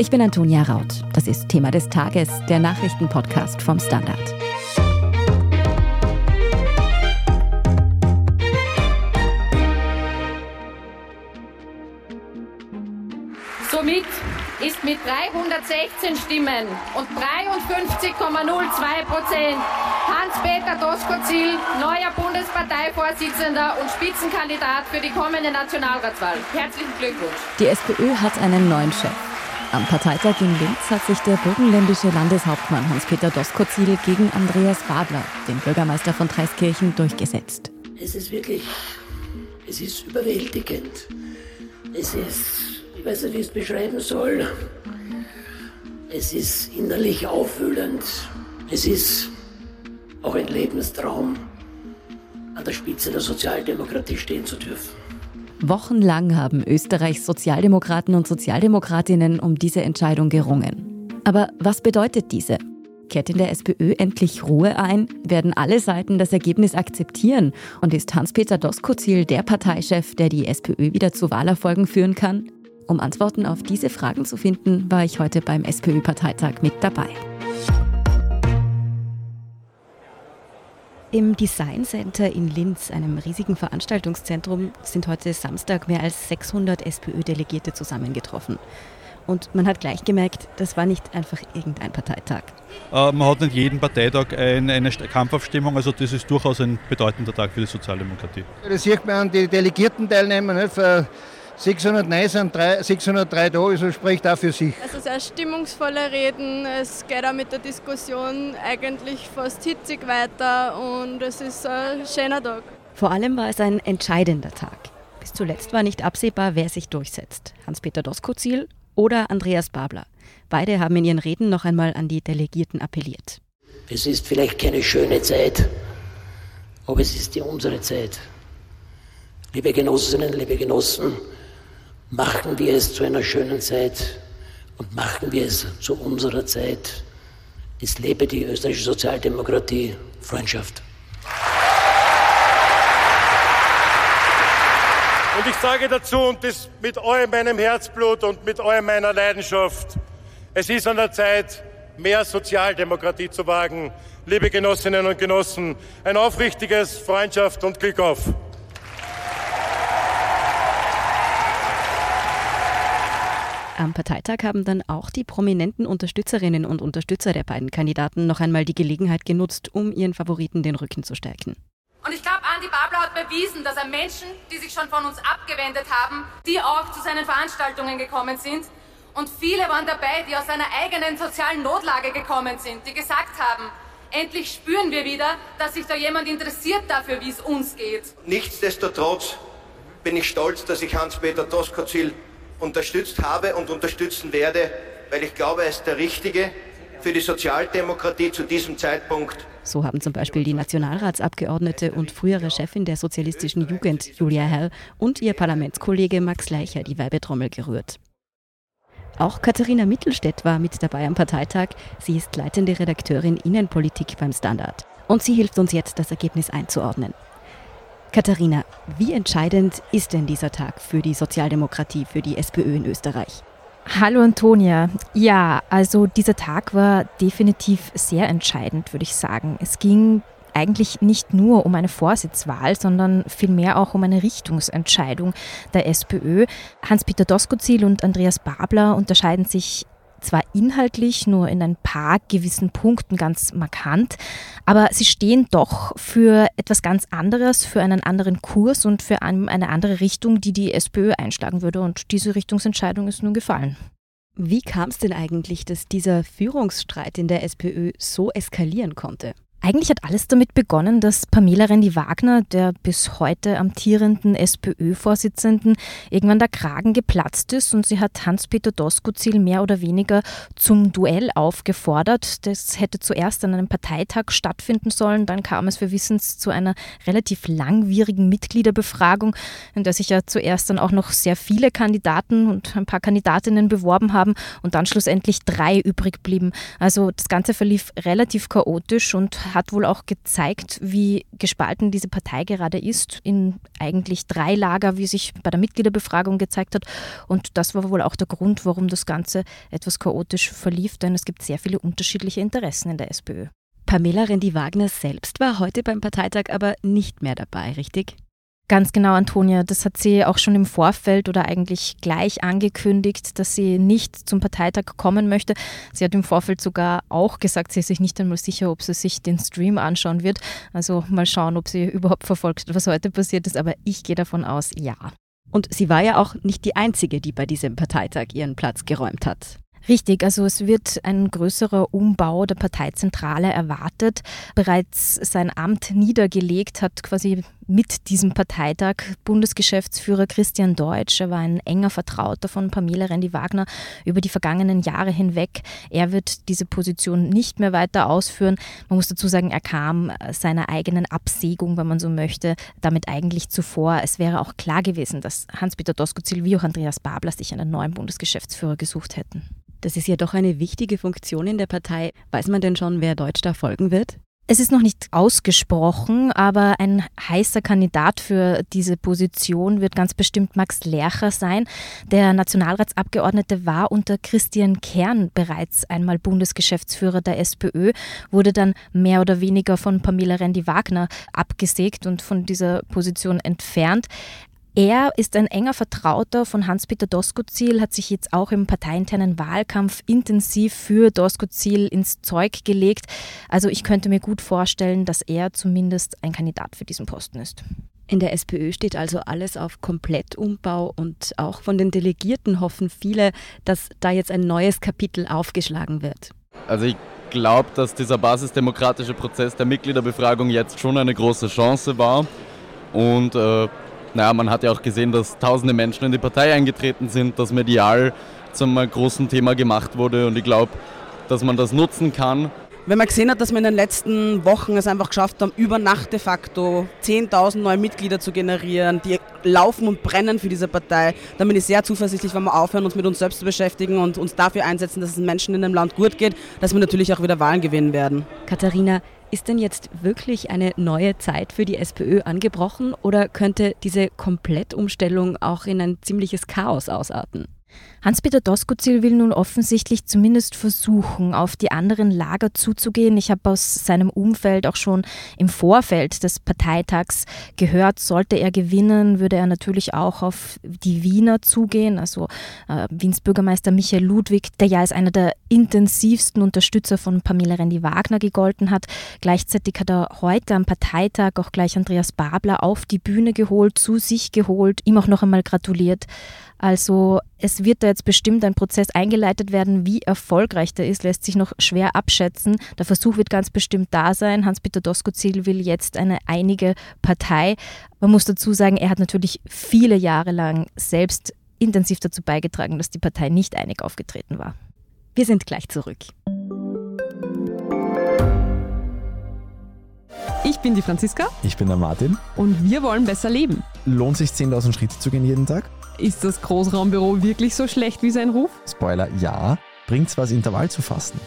Ich bin Antonia Raut. Das ist Thema des Tages, der Nachrichtenpodcast vom Standard. Somit ist mit 316 Stimmen und 53,02 Prozent Hans-Peter Doskozil neuer Bundesparteivorsitzender und Spitzenkandidat für die kommende Nationalratswahl. Herzlichen Glückwunsch. Die SPÖ hat einen neuen Chef. Am Parteitag in Linz hat sich der burgenländische Landeshauptmann Hans-Peter Doskozil gegen Andreas Babler, den Bürgermeister von Dreiskirchen, durchgesetzt. Es ist wirklich, es ist überwältigend. Es ist ich weiß nicht, wie ich es beschreiben soll. Es ist innerlich aufwühlend. Es ist auch ein Lebenstraum, an der Spitze der Sozialdemokratie stehen zu dürfen. Wochenlang haben Österreichs Sozialdemokraten und Sozialdemokratinnen um diese Entscheidung gerungen. Aber was bedeutet diese? Kehrt in der SPÖ endlich Ruhe ein? Werden alle Seiten das Ergebnis akzeptieren? Und ist Hans-Peter Doskozil der Parteichef, der die SPÖ wieder zu Wahlerfolgen führen kann? Um Antworten auf diese Fragen zu finden, war ich heute beim SPÖ-Parteitag mit dabei. Im Design Center in Linz, einem riesigen Veranstaltungszentrum, sind heute Samstag mehr als 600 SPÖ-Delegierte zusammengetroffen. Und man hat gleich gemerkt, das war nicht einfach irgendein Parteitag. Äh, man hat nicht jeden Parteitag ein, eine Kampfaufstimmung, also das ist durchaus ein bedeutender Tag für die Sozialdemokratie. Das sieht man an die Delegierten-Teilnehmer. Nicht? 600 Nein sind 3, 603 da, also spricht auch für sich. Also sehr stimmungsvolle Reden, es geht auch mit der Diskussion eigentlich fast hitzig weiter und es ist ein schöner Tag. Vor allem war es ein entscheidender Tag. Bis zuletzt war nicht absehbar, wer sich durchsetzt. Hans-Peter Doskozil oder Andreas Babler. Beide haben in ihren Reden noch einmal an die Delegierten appelliert. Es ist vielleicht keine schöne Zeit, aber es ist die unsere Zeit. Liebe Genossinnen, liebe Genossen, Machen wir es zu einer schönen Zeit und machen wir es zu unserer Zeit. Es lebe die österreichische Sozialdemokratie, Freundschaft. Und ich sage dazu, und das mit allem meinem Herzblut und mit allem meiner Leidenschaft, es ist an der Zeit, mehr Sozialdemokratie zu wagen. Liebe Genossinnen und Genossen, ein aufrichtiges Freundschaft und Glück auf. Am Parteitag haben dann auch die prominenten Unterstützerinnen und Unterstützer der beiden Kandidaten noch einmal die Gelegenheit genutzt, um ihren Favoriten den Rücken zu stärken. Und ich glaube, Andi Babler hat bewiesen, dass er Menschen, die sich schon von uns abgewendet haben, die auch zu seinen Veranstaltungen gekommen sind. Und viele waren dabei, die aus einer eigenen sozialen Notlage gekommen sind, die gesagt haben, endlich spüren wir wieder, dass sich da jemand interessiert dafür, wie es uns geht. Nichtsdestotrotz bin ich stolz, dass ich Hans-Peter Doskozil unterstützt habe und unterstützen werde, weil ich glaube, er ist der Richtige für die Sozialdemokratie zu diesem Zeitpunkt. So haben zum Beispiel die Nationalratsabgeordnete und frühere Chefin der sozialistischen Jugend, Julia Herr, und ihr Parlamentskollege Max Leicher die Weibetrommel gerührt. Auch Katharina Mittelstädt war mit dabei am Parteitag. Sie ist leitende Redakteurin Innenpolitik beim Standard. Und sie hilft uns jetzt, das Ergebnis einzuordnen. Katharina, wie entscheidend ist denn dieser Tag für die Sozialdemokratie, für die SPÖ in Österreich? Hallo Antonia. Ja, also dieser Tag war definitiv sehr entscheidend, würde ich sagen. Es ging eigentlich nicht nur um eine Vorsitzwahl, sondern vielmehr auch um eine Richtungsentscheidung der SPÖ. Hans-Peter Doskozil und Andreas Babler unterscheiden sich zwar inhaltlich nur in ein paar gewissen Punkten ganz markant, aber sie stehen doch für etwas ganz anderes, für einen anderen Kurs und für eine andere Richtung, die die SPÖ einschlagen würde. Und diese Richtungsentscheidung ist nun gefallen. Wie kam es denn eigentlich, dass dieser Führungsstreit in der SPÖ so eskalieren konnte? Eigentlich hat alles damit begonnen, dass Pamela Rendi-Wagner, der bis heute amtierenden SPÖ-Vorsitzenden, irgendwann der Kragen geplatzt ist und sie hat Hans-Peter Doskozil mehr oder weniger zum Duell aufgefordert. Das hätte zuerst an einem Parteitag stattfinden sollen, dann kam es für Wissens zu einer relativ langwierigen Mitgliederbefragung, in der sich ja zuerst dann auch noch sehr viele Kandidaten und ein paar Kandidatinnen beworben haben und dann schlussendlich drei übrig blieben. Also das Ganze verlief relativ chaotisch und hat wohl auch gezeigt, wie gespalten diese Partei gerade ist, in eigentlich drei Lager, wie sich bei der Mitgliederbefragung gezeigt hat. Und das war wohl auch der Grund, warum das Ganze etwas chaotisch verlief, denn es gibt sehr viele unterschiedliche Interessen in der SPÖ. Pamela Rendi-Wagner selbst war heute beim Parteitag aber nicht mehr dabei, richtig? Ganz genau, Antonia. Das hat sie auch schon im Vorfeld oder eigentlich gleich angekündigt, dass sie nicht zum Parteitag kommen möchte. Sie hat im Vorfeld sogar auch gesagt, sie ist sich nicht einmal sicher, ob sie sich den Stream anschauen wird. Also mal schauen, ob sie überhaupt verfolgt, was heute passiert ist. Aber ich gehe davon aus, ja. Und sie war ja auch nicht die Einzige, die bei diesem Parteitag ihren Platz geräumt hat. Richtig, also es wird ein größerer Umbau der Parteizentrale erwartet. Bereits sein Amt niedergelegt hat quasi mit diesem Parteitag Bundesgeschäftsführer Christian Deutsch. Er war ein enger Vertrauter von Pamela Rendi-Wagner über die vergangenen Jahre hinweg. Er wird diese Position nicht mehr weiter ausführen. Man muss dazu sagen, er kam seiner eigenen Absägung, wenn man so möchte, damit eigentlich zuvor. Es wäre auch klar gewesen, dass Hans-Peter Doskozil wie auch Andreas Babler sich einen neuen Bundesgeschäftsführer gesucht hätten. Das ist ja doch eine wichtige Funktion in der Partei. Weiß man denn schon, wer Deutsch da folgen wird? Es ist noch nicht ausgesprochen, aber ein heißer Kandidat für diese Position wird ganz bestimmt Max Lercher sein. Der Nationalratsabgeordnete war unter Christian Kern bereits einmal Bundesgeschäftsführer der SPÖ, wurde dann mehr oder weniger von Pamela Rendi-Wagner abgesägt und von dieser Position entfernt. Er ist ein enger Vertrauter von Hans-Peter Doskozil, hat sich jetzt auch im parteiinternen Wahlkampf intensiv für Doskozil ins Zeug gelegt. Also ich könnte mir gut vorstellen, dass er zumindest ein Kandidat für diesen Posten ist. In der SPÖ steht also alles auf Komplettumbau und auch von den Delegierten hoffen viele, dass da jetzt ein neues Kapitel aufgeschlagen wird. Also ich glaube, dass dieser basisdemokratische Prozess der Mitgliederbefragung jetzt schon eine große Chance war und äh, naja, man hat ja auch gesehen, dass tausende Menschen in die Partei eingetreten sind, dass medial zum großen Thema gemacht wurde und ich glaube, dass man das nutzen kann. Wenn man gesehen hat, dass wir in den letzten Wochen es einfach geschafft haben, über Nacht de facto 10.000 neue Mitglieder zu generieren, die laufen und brennen für diese Partei, dann bin ich sehr zuversichtlich, wenn wir aufhören, uns mit uns selbst zu beschäftigen und uns dafür einsetzen, dass es den Menschen in dem Land gut geht, dass wir natürlich auch wieder Wahlen gewinnen werden. Katharina, ist denn jetzt wirklich eine neue Zeit für die SPÖ angebrochen oder könnte diese Komplettumstellung auch in ein ziemliches Chaos ausarten? Hans-Peter Doskozil will nun offensichtlich zumindest versuchen, auf die anderen Lager zuzugehen. Ich habe aus seinem Umfeld auch schon im Vorfeld des Parteitags gehört, sollte er gewinnen, würde er natürlich auch auf die Wiener zugehen, also äh, Wiens Bürgermeister Michael Ludwig, der ja als einer der intensivsten Unterstützer von Pamela Rendi-Wagner gegolten hat. Gleichzeitig hat er heute am Parteitag auch gleich Andreas Babler auf die Bühne geholt, zu sich geholt, ihm auch noch einmal gratuliert. Also es wird jetzt bestimmt ein Prozess eingeleitet werden. Wie erfolgreich der ist, lässt sich noch schwer abschätzen. Der Versuch wird ganz bestimmt da sein. Hans-Peter Doskozil will jetzt eine einige Partei. Man muss dazu sagen, er hat natürlich viele Jahre lang selbst intensiv dazu beigetragen, dass die Partei nicht einig aufgetreten war. Wir sind gleich zurück. Ich bin die Franziska. Ich bin der Martin. Und wir wollen besser leben. Lohnt sich 10.000 Schritte zu gehen jeden Tag? Ist das Großraumbüro wirklich so schlecht wie sein Ruf? Spoiler, ja. Bringt's was, Intervall zu fasten?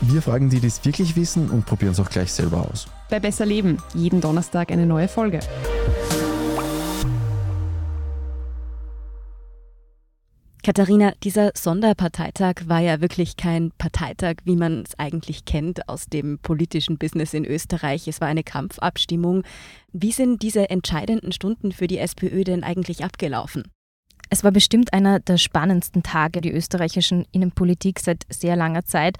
Wir fragen die, die es wirklich wissen und probieren es auch gleich selber aus. Bei Besser Leben, jeden Donnerstag eine neue Folge. Katharina, dieser Sonderparteitag war ja wirklich kein Parteitag, wie man es eigentlich kennt aus dem politischen Business in Österreich. Es war eine Kampfabstimmung. Wie sind diese entscheidenden Stunden für die SPÖ denn eigentlich abgelaufen? Es war bestimmt einer der spannendsten Tage der österreichischen Innenpolitik seit sehr langer Zeit.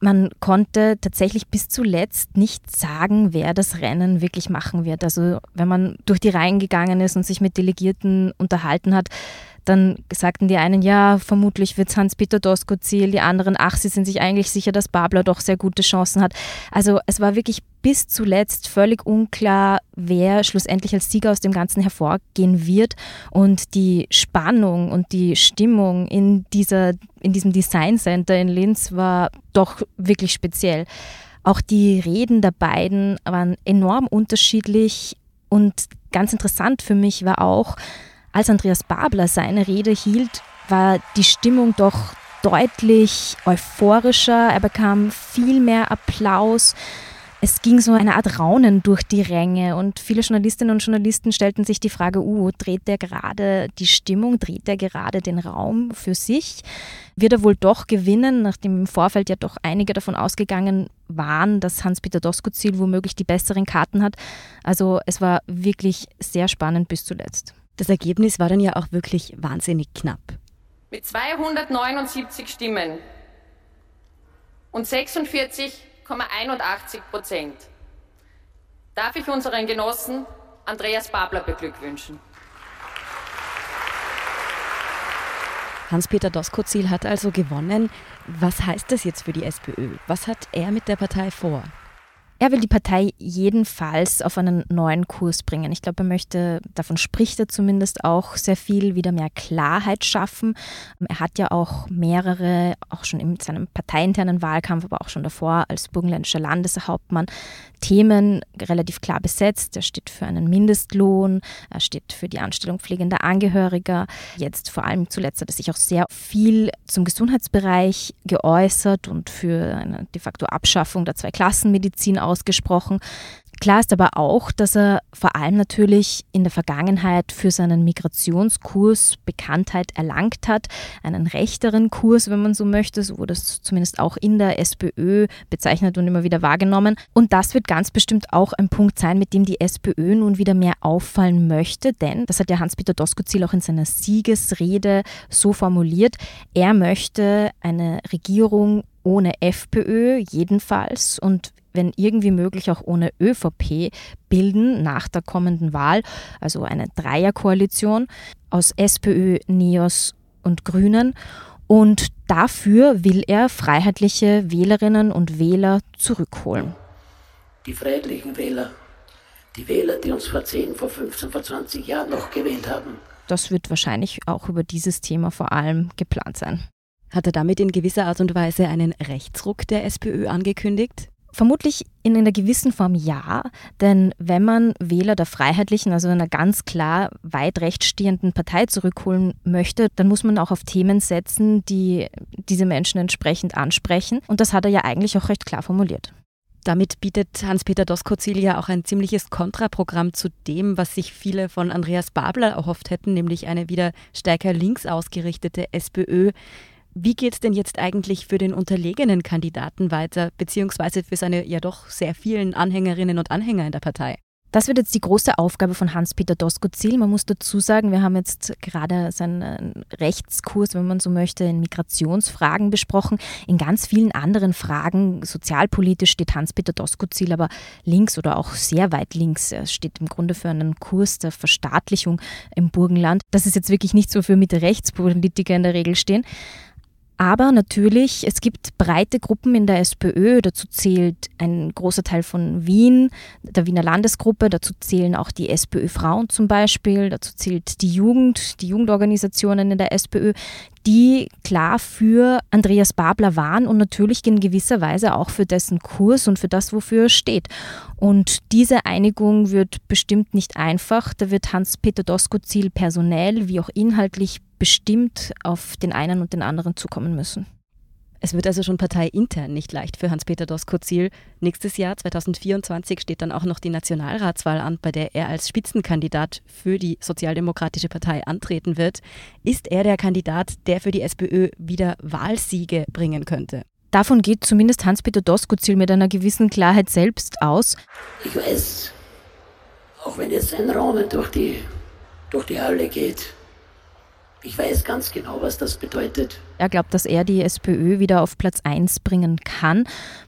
Man konnte tatsächlich bis zuletzt nicht sagen, wer das Rennen wirklich machen wird. Also wenn man durch die Reihen gegangen ist und sich mit Delegierten unterhalten hat, dann sagten die einen, ja, vermutlich wird Hans-Peter Doskozil, die anderen, ach, sie sind sich eigentlich sicher, dass Babler doch sehr gute Chancen hat. Also es war wirklich bis zuletzt völlig unklar, wer schlussendlich als Sieger aus dem Ganzen hervorgehen wird. Und die Spannung und die Stimmung in, dieser, in diesem Design Center in Linz war doch wirklich speziell. Auch die Reden der beiden waren enorm unterschiedlich und ganz interessant für mich war auch, als Andreas Babler seine Rede hielt, war die Stimmung doch deutlich euphorischer. Er bekam viel mehr Applaus. Es ging so eine Art Raunen durch die Ränge und viele Journalistinnen und Journalisten stellten sich die Frage, uh, dreht der gerade die Stimmung, dreht der gerade den Raum für sich? Wird er wohl doch gewinnen, nachdem im Vorfeld ja doch einige davon ausgegangen waren, dass Hans-Peter Doskozil womöglich die besseren Karten hat. Also es war wirklich sehr spannend bis zuletzt. Das Ergebnis war dann ja auch wirklich wahnsinnig knapp. Mit 279 Stimmen und 46 8,81 Prozent. Darf ich unseren Genossen Andreas Babler beglückwünschen. Hans-Peter Doskozil hat also gewonnen. Was heißt das jetzt für die SPÖ? Was hat er mit der Partei vor? Er will die Partei jedenfalls auf einen neuen Kurs bringen. Ich glaube, er möchte, davon spricht er zumindest auch sehr viel, wieder mehr Klarheit schaffen. Er hat ja auch mehrere, auch schon in seinem parteiinternen Wahlkampf, aber auch schon davor als burgenländischer Landeshauptmann, Themen relativ klar besetzt. Er steht für einen Mindestlohn, er steht für die Anstellung pflegender Angehöriger. Jetzt vor allem zuletzt hat er sich auch sehr viel zum Gesundheitsbereich geäußert und für eine de facto Abschaffung der Zweiklassenmedizin ausgesprochen. Klar ist aber auch, dass er vor allem natürlich in der Vergangenheit für seinen Migrationskurs Bekanntheit erlangt hat, einen rechteren Kurs, wenn man so möchte, so wurde es zumindest auch in der SPÖ bezeichnet und immer wieder wahrgenommen. Und das wird ganz bestimmt auch ein Punkt sein, mit dem die SPÖ nun wieder mehr auffallen möchte, denn das hat ja Hans-Peter Doskozil auch in seiner Siegesrede so formuliert, er möchte eine Regierung ohne FPÖ jedenfalls und wenn irgendwie möglich auch ohne ÖVP bilden nach der kommenden Wahl, also eine Dreierkoalition aus SPÖ, NEOS und Grünen. Und dafür will er freiheitliche Wählerinnen und Wähler zurückholen. Die freiheitlichen Wähler, die Wähler, die uns vor 10, vor 15, vor 20 Jahren noch gewählt haben. Das wird wahrscheinlich auch über dieses Thema vor allem geplant sein. Hat er damit in gewisser Art und Weise einen Rechtsruck der SPÖ angekündigt? Vermutlich in einer gewissen Form ja, denn wenn man Wähler der Freiheitlichen, also einer ganz klar weit rechts stehenden Partei zurückholen möchte, dann muss man auch auf Themen setzen, die diese Menschen entsprechend ansprechen. Und das hat er ja eigentlich auch recht klar formuliert. Damit bietet Hans-Peter Doskozil ja auch ein ziemliches Kontraprogramm zu dem, was sich viele von Andreas Babler erhofft hätten, nämlich eine wieder stärker links ausgerichtete SPÖ. Wie geht es denn jetzt eigentlich für den unterlegenen Kandidaten weiter, beziehungsweise für seine ja doch sehr vielen Anhängerinnen und Anhänger in der Partei? Das wird jetzt die große Aufgabe von Hans-Peter Doskozil. Man muss dazu sagen, wir haben jetzt gerade seinen Rechtskurs, wenn man so möchte, in Migrationsfragen besprochen. In ganz vielen anderen Fragen, sozialpolitisch, steht Hans-Peter Doskozil aber links oder auch sehr weit links. Er steht im Grunde für einen Kurs der Verstaatlichung im Burgenland. Das ist jetzt wirklich nichts, wofür mit Rechtspolitiker in der Regel stehen. Aber natürlich, es gibt breite Gruppen in der SPÖ, dazu zählt ein großer Teil von Wien, der Wiener Landesgruppe, dazu zählen auch die SPÖ-Frauen zum Beispiel, dazu zählt die Jugend, die Jugendorganisationen in der SPÖ, die klar für Andreas Babler waren und natürlich in gewisser Weise auch für dessen Kurs und für das, wofür er steht. Und diese Einigung wird bestimmt nicht einfach. Da wird Hans-Peter Doskozil personell wie auch inhaltlich bestimmt auf den einen und den anderen zukommen müssen. Es wird also schon parteiintern nicht leicht für Hans-Peter Doskozil. Nächstes Jahr, 2024, steht dann auch noch die Nationalratswahl an, bei der er als Spitzenkandidat für die Sozialdemokratische Partei antreten wird. Ist er der Kandidat, der für die SPÖ wieder Wahlsiege bringen könnte? Davon geht zumindest Hans-Peter Doskozil mit einer gewissen Klarheit selbst aus. Ich weiß, auch wenn jetzt ein Raunen durch die, durch die Halle geht, ich weiß ganz genau, was das bedeutet. Er glaubt, dass er die SPÖ wieder auf Platz 1 bringen kann.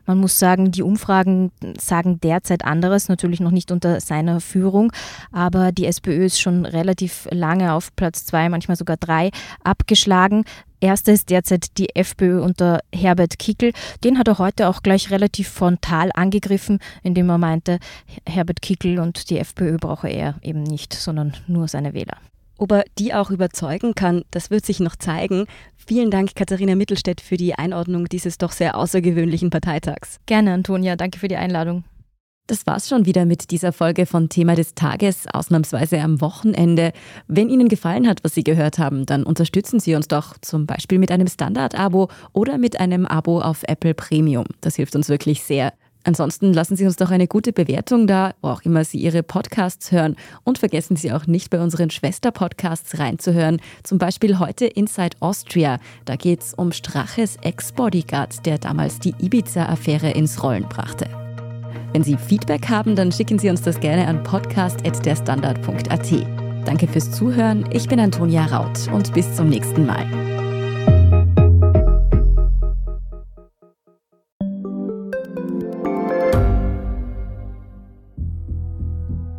Man muss sagen, die Umfragen sagen derzeit anderes, natürlich noch nicht unter seiner Führung, aber die SPÖ ist schon relativ lange auf Platz 2, manchmal sogar 3 abgeschlagen. Erster ist derzeit die FPÖ unter Herbert Kickel. Den hat er heute auch gleich relativ frontal angegriffen, indem er meinte, Herbert Kickel und die FPÖ brauche er eben nicht, sondern nur seine Wähler. Ob er die auch überzeugen kann, das wird sich noch zeigen. Vielen Dank, Katharina Mittelstädt, für die Einordnung dieses doch sehr außergewöhnlichen Parteitags. Gerne, Antonia. Danke für die Einladung. Das war's schon wieder mit dieser Folge von Thema des Tages, ausnahmsweise am Wochenende. Wenn Ihnen gefallen hat, was Sie gehört haben, dann unterstützen Sie uns doch zum Beispiel mit einem Standard-Abo oder mit einem Abo auf Apple Premium. Das hilft uns wirklich sehr. Ansonsten lassen Sie uns doch eine gute Bewertung da, wo auch immer Sie Ihre Podcasts hören. Und vergessen Sie auch nicht, bei unseren Schwester-Podcasts reinzuhören. Zum Beispiel heute Inside Austria. Da geht es um Straches Ex-Bodyguard, der damals die Ibiza-Affäre ins Rollen brachte. Wenn Sie Feedback haben, dann schicken Sie uns das gerne an podcast.derstandard.at. Danke fürs Zuhören. Ich bin Antonia Raut und bis zum nächsten Mal.